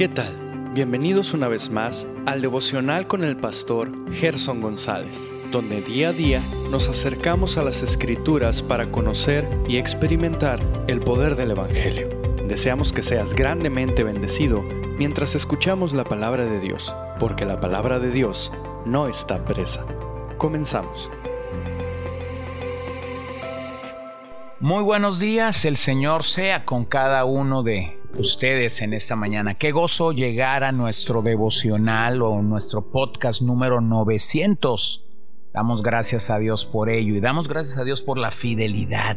¿Qué tal? Bienvenidos una vez más al devocional con el pastor Gerson González, donde día a día nos acercamos a las escrituras para conocer y experimentar el poder del Evangelio. Deseamos que seas grandemente bendecido mientras escuchamos la palabra de Dios, porque la palabra de Dios no está presa. Comenzamos. Muy buenos días, el Señor sea con cada uno de ustedes en esta mañana. Qué gozo llegar a nuestro devocional o nuestro podcast número 900. Damos gracias a Dios por ello y damos gracias a Dios por la fidelidad,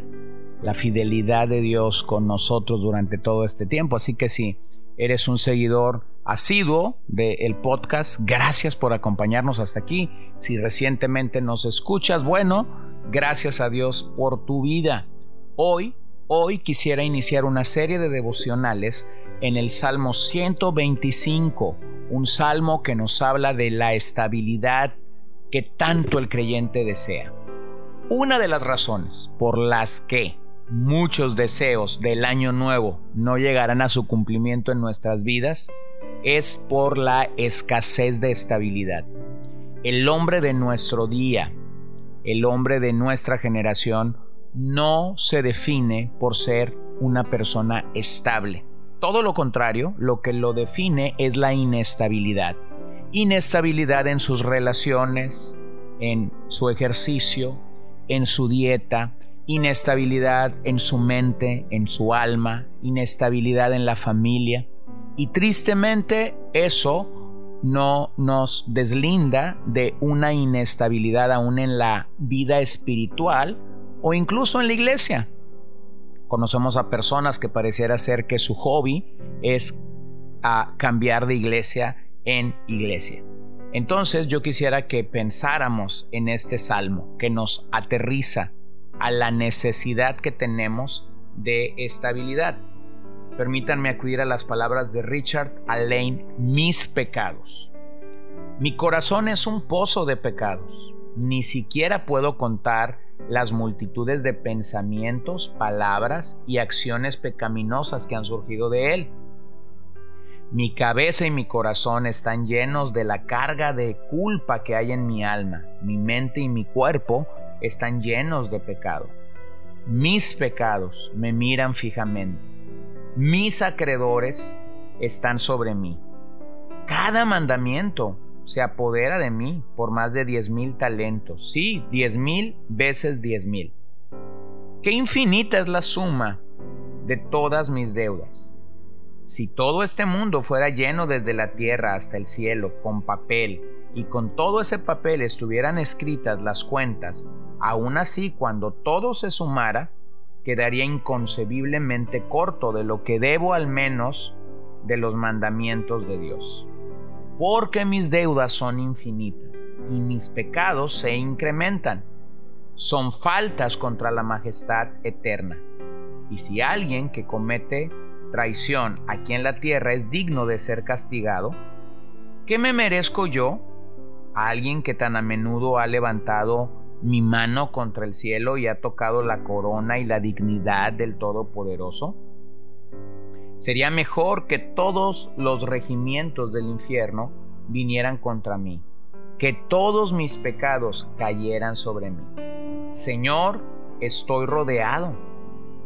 la fidelidad de Dios con nosotros durante todo este tiempo. Así que si eres un seguidor asiduo del podcast, gracias por acompañarnos hasta aquí. Si recientemente nos escuchas, bueno, gracias a Dios por tu vida. Hoy, hoy quisiera iniciar una serie de devocionales en el Salmo 125, un salmo que nos habla de la estabilidad que tanto el creyente desea. Una de las razones por las que muchos deseos del año nuevo no llegarán a su cumplimiento en nuestras vidas es por la escasez de estabilidad. El hombre de nuestro día, el hombre de nuestra generación, no se define por ser una persona estable. Todo lo contrario, lo que lo define es la inestabilidad. Inestabilidad en sus relaciones, en su ejercicio, en su dieta, inestabilidad en su mente, en su alma, inestabilidad en la familia. Y tristemente eso no nos deslinda de una inestabilidad aún en la vida espiritual o incluso en la iglesia. Conocemos a personas que pareciera ser que su hobby es a cambiar de iglesia en iglesia. Entonces yo quisiera que pensáramos en este salmo que nos aterriza a la necesidad que tenemos de estabilidad. Permítanme acudir a las palabras de Richard Alain, mis pecados. Mi corazón es un pozo de pecados. Ni siquiera puedo contar las multitudes de pensamientos, palabras y acciones pecaminosas que han surgido de él. Mi cabeza y mi corazón están llenos de la carga de culpa que hay en mi alma. Mi mente y mi cuerpo están llenos de pecado. Mis pecados me miran fijamente. Mis acreedores están sobre mí. Cada mandamiento se apodera de mí por más de diez mil talentos. Sí, diez mil veces diez mil. Qué infinita es la suma de todas mis deudas. Si todo este mundo fuera lleno desde la tierra hasta el cielo con papel y con todo ese papel estuvieran escritas las cuentas, aún así cuando todo se sumara, quedaría inconcebiblemente corto de lo que debo al menos de los mandamientos de Dios porque mis deudas son infinitas y mis pecados se incrementan. Son faltas contra la majestad eterna. Y si alguien que comete traición aquí en la tierra es digno de ser castigado, ¿qué me merezco yo? ¿A alguien que tan a menudo ha levantado mi mano contra el cielo y ha tocado la corona y la dignidad del Todopoderoso? Sería mejor que todos los regimientos del infierno vinieran contra mí, que todos mis pecados cayeran sobre mí. Señor, estoy rodeado.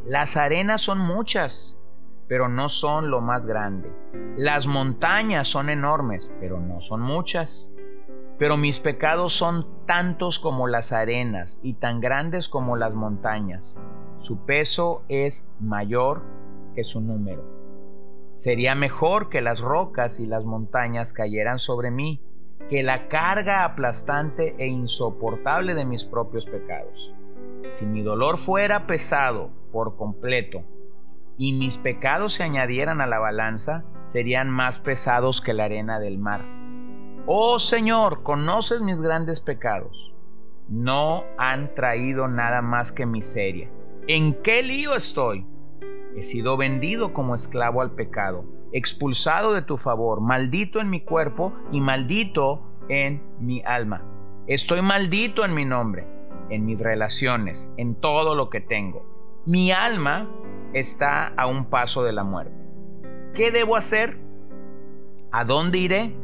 Las arenas son muchas, pero no son lo más grande. Las montañas son enormes, pero no son muchas. Pero mis pecados son tantos como las arenas y tan grandes como las montañas. Su peso es mayor que su número. Sería mejor que las rocas y las montañas cayeran sobre mí que la carga aplastante e insoportable de mis propios pecados. Si mi dolor fuera pesado por completo y mis pecados se añadieran a la balanza, serían más pesados que la arena del mar. Oh Señor, conoces mis grandes pecados. No han traído nada más que miseria. ¿En qué lío estoy? He sido vendido como esclavo al pecado, expulsado de tu favor, maldito en mi cuerpo y maldito en mi alma. Estoy maldito en mi nombre, en mis relaciones, en todo lo que tengo. Mi alma está a un paso de la muerte. ¿Qué debo hacer? ¿A dónde iré?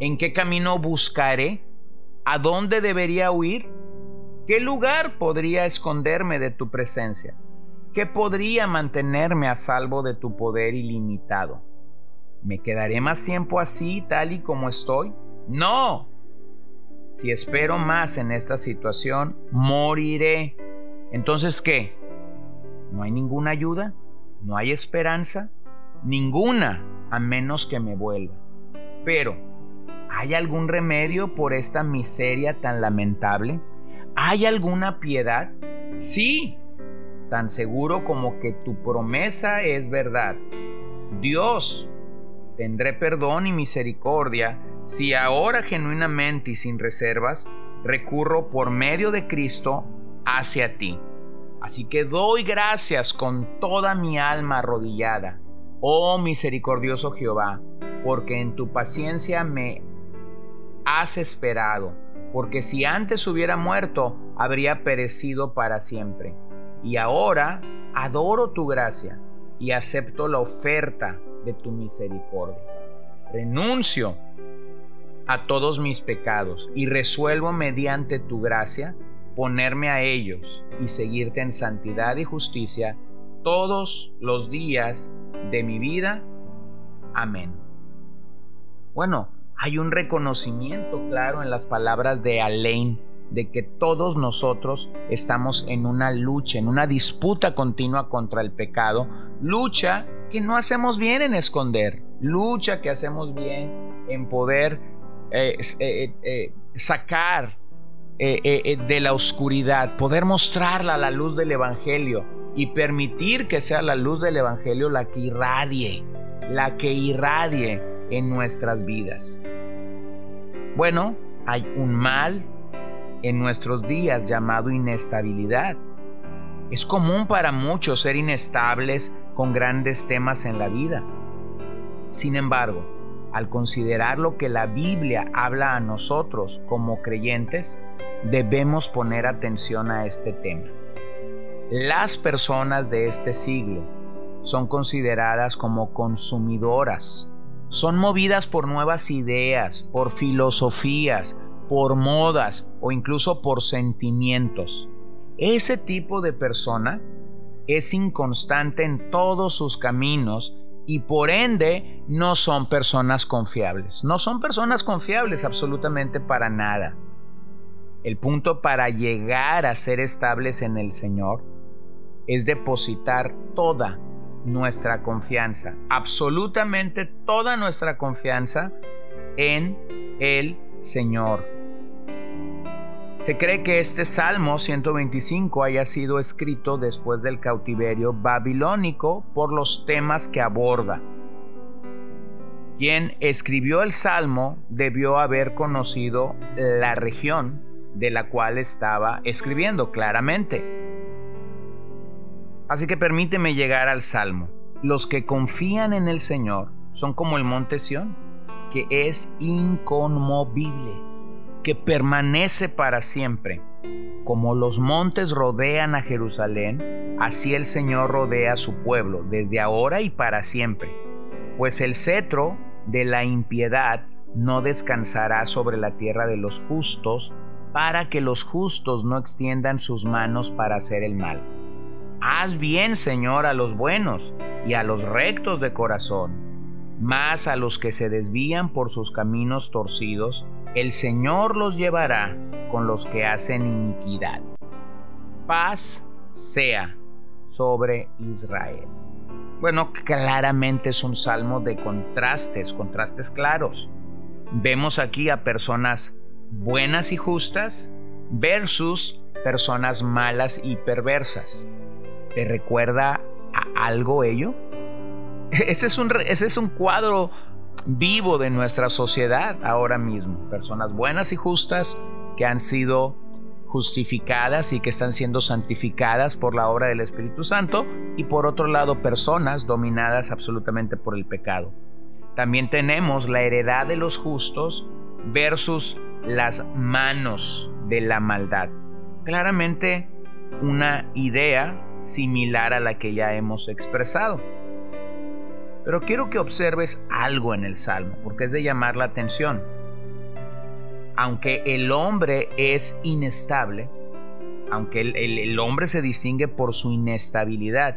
¿En qué camino buscaré? ¿A dónde debería huir? ¿Qué lugar podría esconderme de tu presencia? ¿Qué podría mantenerme a salvo de tu poder ilimitado? ¿Me quedaré más tiempo así, tal y como estoy? No. Si espero más en esta situación, moriré. Entonces, ¿qué? ¿No hay ninguna ayuda? ¿No hay esperanza? Ninguna, a menos que me vuelva. Pero, ¿hay algún remedio por esta miseria tan lamentable? ¿Hay alguna piedad? Sí, tan seguro como que tu promesa es verdad. Dios, tendré perdón y misericordia si ahora genuinamente y sin reservas recurro por medio de Cristo hacia ti. Así que doy gracias con toda mi alma arrodillada, oh misericordioso Jehová, porque en tu paciencia me has esperado, porque si antes hubiera muerto, habría perecido para siempre. Y ahora adoro tu gracia y acepto la oferta de tu misericordia. Renuncio a todos mis pecados y resuelvo mediante tu gracia ponerme a ellos y seguirte en santidad y justicia todos los días de mi vida. Amén. Bueno, hay un reconocimiento claro en las palabras de Alain de que todos nosotros estamos en una lucha, en una disputa continua contra el pecado, lucha que no hacemos bien en esconder, lucha que hacemos bien en poder eh, eh, eh, sacar de la oscuridad, poder mostrarla a la luz del Evangelio y permitir que sea la luz del Evangelio la que irradie, la que irradie en nuestras vidas. Bueno, hay un mal en nuestros días llamado inestabilidad. Es común para muchos ser inestables con grandes temas en la vida. Sin embargo, al considerar lo que la Biblia habla a nosotros como creyentes, debemos poner atención a este tema. Las personas de este siglo son consideradas como consumidoras, son movidas por nuevas ideas, por filosofías, por modas o incluso por sentimientos. Ese tipo de persona es inconstante en todos sus caminos y por ende no son personas confiables. No son personas confiables absolutamente para nada. El punto para llegar a ser estables en el Señor es depositar toda nuestra confianza, absolutamente toda nuestra confianza en el Señor. Se cree que este Salmo 125 haya sido escrito después del cautiverio babilónico por los temas que aborda. Quien escribió el Salmo debió haber conocido la región de la cual estaba escribiendo claramente. Así que permíteme llegar al Salmo. Los que confían en el Señor son como el monte Sión, que es inconmovible que permanece para siempre. Como los montes rodean a Jerusalén, así el Señor rodea a su pueblo, desde ahora y para siempre. Pues el cetro de la impiedad no descansará sobre la tierra de los justos, para que los justos no extiendan sus manos para hacer el mal. Haz bien, Señor, a los buenos y a los rectos de corazón mas a los que se desvían por sus caminos torcidos, el Señor los llevará con los que hacen iniquidad. Paz sea sobre Israel. Bueno, claramente es un salmo de contrastes, contrastes claros. Vemos aquí a personas buenas y justas versus personas malas y perversas. ¿Te recuerda a algo ello? Ese es, un, ese es un cuadro vivo de nuestra sociedad ahora mismo. Personas buenas y justas que han sido justificadas y que están siendo santificadas por la obra del Espíritu Santo y por otro lado personas dominadas absolutamente por el pecado. También tenemos la heredad de los justos versus las manos de la maldad. Claramente una idea similar a la que ya hemos expresado. Pero quiero que observes algo en el Salmo, porque es de llamar la atención. Aunque el hombre es inestable, aunque el, hombre se distingue por su inestabilidad,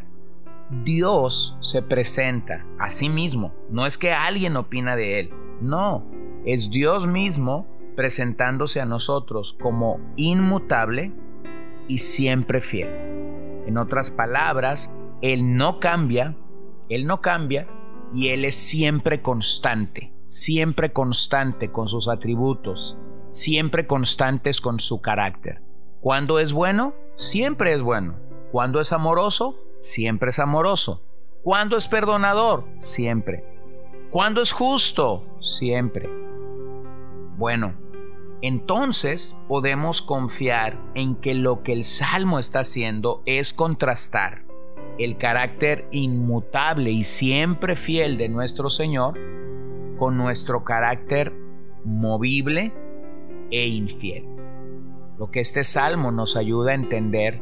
Dios se presenta a sí mismo. No es que alguien opina de él, no, es Dios mismo presentándose a nosotros como inmutable y siempre fiel. En otras palabras, Él no cambia, Él no cambia y Él es siempre constante, siempre constante con sus atributos, siempre constantes con su carácter. Cuando es bueno, siempre es bueno. Cuando es amoroso, siempre es amoroso. Cuando es perdonador, siempre. Cuando es justo, siempre. Bueno, entonces podemos confiar en que lo que el Salmo está haciendo es contrastar el carácter inmutable y siempre fiel de nuestro Señor con nuestro carácter movible e infiel. Lo que este salmo nos ayuda a entender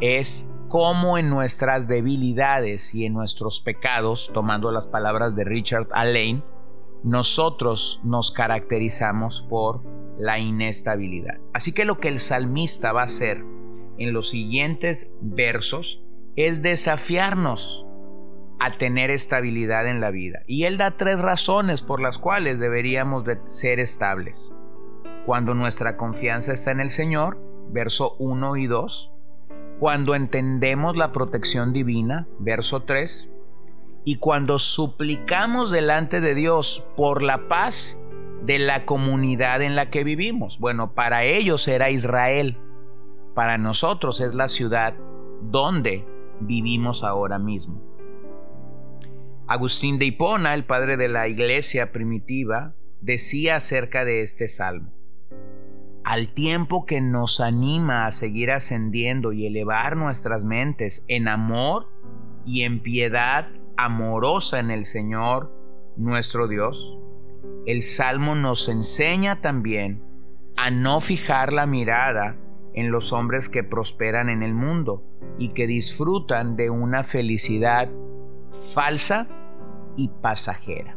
es cómo en nuestras debilidades y en nuestros pecados, tomando las palabras de Richard Allain, nosotros nos caracterizamos por la inestabilidad. Así que lo que el salmista va a hacer en los siguientes versos es desafiarnos a tener estabilidad en la vida. Y él da tres razones por las cuales deberíamos de ser estables. Cuando nuestra confianza está en el Señor, verso 1 y 2. Cuando entendemos la protección divina, verso 3. Y cuando suplicamos delante de Dios por la paz de la comunidad en la que vivimos. Bueno, para ellos era Israel, para nosotros es la ciudad donde vivimos ahora mismo. Agustín de Hipona, el padre de la iglesia primitiva, decía acerca de este salmo. Al tiempo que nos anima a seguir ascendiendo y elevar nuestras mentes en amor y en piedad amorosa en el Señor nuestro Dios, el Salmo nos enseña también a no fijar la mirada en los hombres que prosperan en el mundo y que disfrutan de una felicidad falsa y pasajera.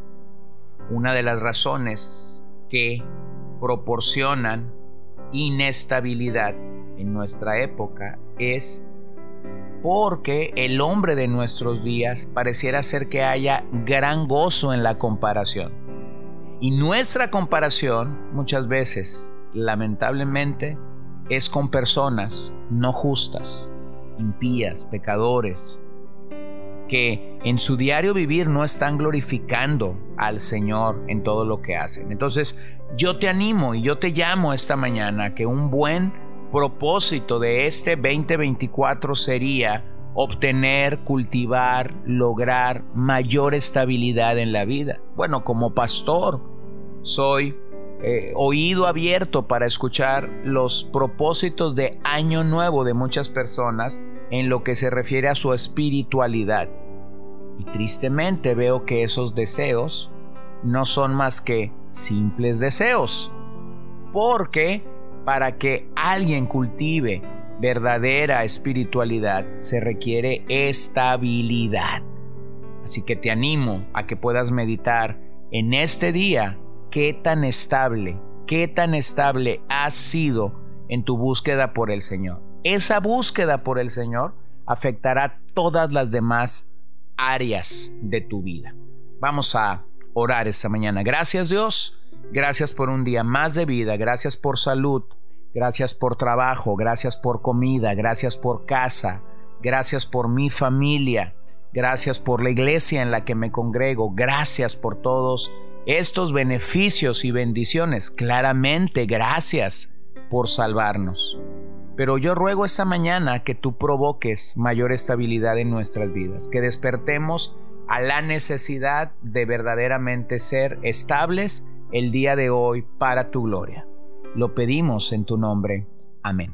Una de las razones que proporcionan inestabilidad en nuestra época es porque el hombre de nuestros días pareciera ser que haya gran gozo en la comparación y nuestra comparación muchas veces, lamentablemente, es con personas no justas, impías, pecadores, que en su diario vivir no están glorificando al Señor en todo lo que hacen. Entonces, yo te animo y yo te llamo esta mañana que un buen propósito de este 2024 sería obtener, cultivar, lograr mayor estabilidad en la vida. Bueno, como pastor, soy eh, oído abierto para escuchar los propósitos de año nuevo de muchas personas en lo que se refiere a su espiritualidad. Y tristemente veo que esos deseos no son más que simples deseos. Porque para que alguien cultive verdadera espiritualidad se requiere estabilidad. Así que te animo a que puedas meditar en este día qué tan estable, qué tan estable has sido en tu búsqueda por el Señor. Esa búsqueda por el Señor afectará todas las demás áreas de tu vida. Vamos a orar esta mañana. Gracias Dios, gracias por un día más de vida, gracias por salud, Gracias por trabajo, gracias por comida, gracias por casa, gracias por mi familia, gracias por la iglesia en la que me congrego, gracias por todos estos beneficios y bendiciones. Claramente, gracias por salvarnos. Pero yo ruego esta mañana que tú provoques mayor estabilidad en nuestras vidas, que despertemos a la necesidad de verdaderamente ser estables el día de hoy para tu gloria. Lo pedimos en tu nombre. Amén.